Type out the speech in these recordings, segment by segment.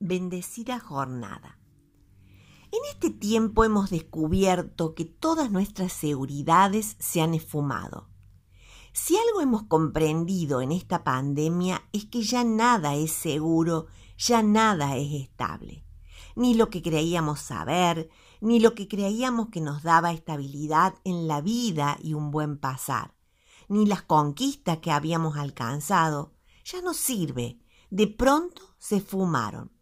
bendecida jornada. En este tiempo hemos descubierto que todas nuestras seguridades se han esfumado. Si algo hemos comprendido en esta pandemia es que ya nada es seguro, ya nada es estable. Ni lo que creíamos saber, ni lo que creíamos que nos daba estabilidad en la vida y un buen pasar, ni las conquistas que habíamos alcanzado, ya no sirve, de pronto se fumaron.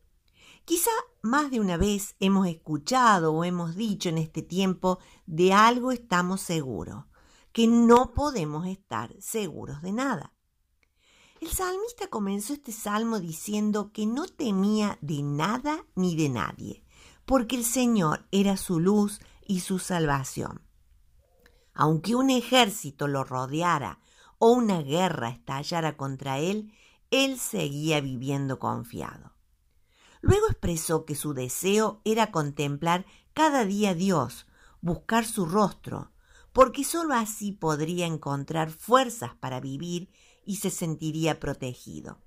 Quizá más de una vez hemos escuchado o hemos dicho en este tiempo de algo estamos seguros, que no podemos estar seguros de nada. El salmista comenzó este salmo diciendo que no temía de nada ni de nadie, porque el Señor era su luz y su salvación. Aunque un ejército lo rodeara o una guerra estallara contra él, él seguía viviendo confiado. Luego expresó que su deseo era contemplar cada día a Dios, buscar su rostro, porque sólo así podría encontrar fuerzas para vivir y se sentiría protegido.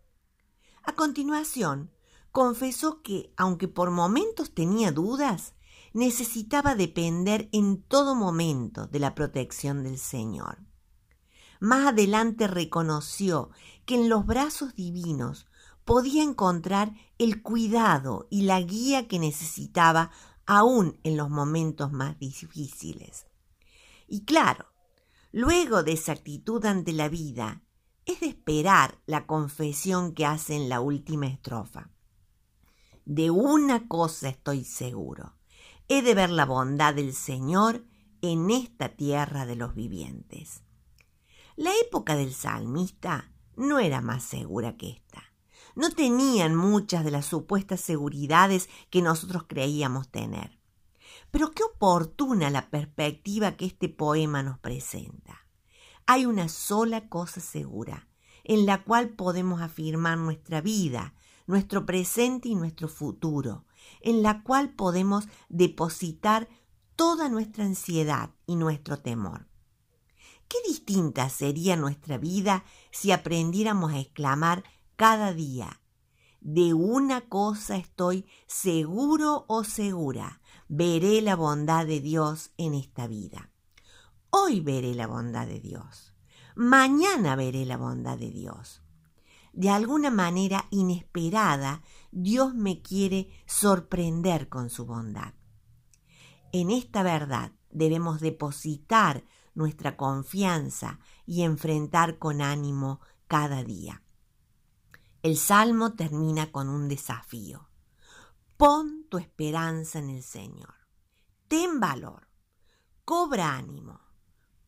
A continuación, confesó que, aunque por momentos tenía dudas, necesitaba depender en todo momento de la protección del Señor. Más adelante reconoció que en los brazos divinos podía encontrar el cuidado y la guía que necesitaba aún en los momentos más difíciles. Y claro, luego de esa actitud ante la vida, es de esperar la confesión que hace en la última estrofa. De una cosa estoy seguro, he de ver la bondad del Señor en esta tierra de los vivientes. La época del salmista no era más segura que esta no tenían muchas de las supuestas seguridades que nosotros creíamos tener. Pero qué oportuna la perspectiva que este poema nos presenta. Hay una sola cosa segura, en la cual podemos afirmar nuestra vida, nuestro presente y nuestro futuro, en la cual podemos depositar toda nuestra ansiedad y nuestro temor. Qué distinta sería nuestra vida si aprendiéramos a exclamar cada día. De una cosa estoy seguro o segura, veré la bondad de Dios en esta vida. Hoy veré la bondad de Dios. Mañana veré la bondad de Dios. De alguna manera inesperada, Dios me quiere sorprender con su bondad. En esta verdad debemos depositar nuestra confianza y enfrentar con ánimo cada día. El salmo termina con un desafío. Pon tu esperanza en el Señor. Ten valor. Cobra ánimo.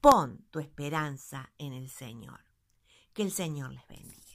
Pon tu esperanza en el Señor. Que el Señor les bendiga.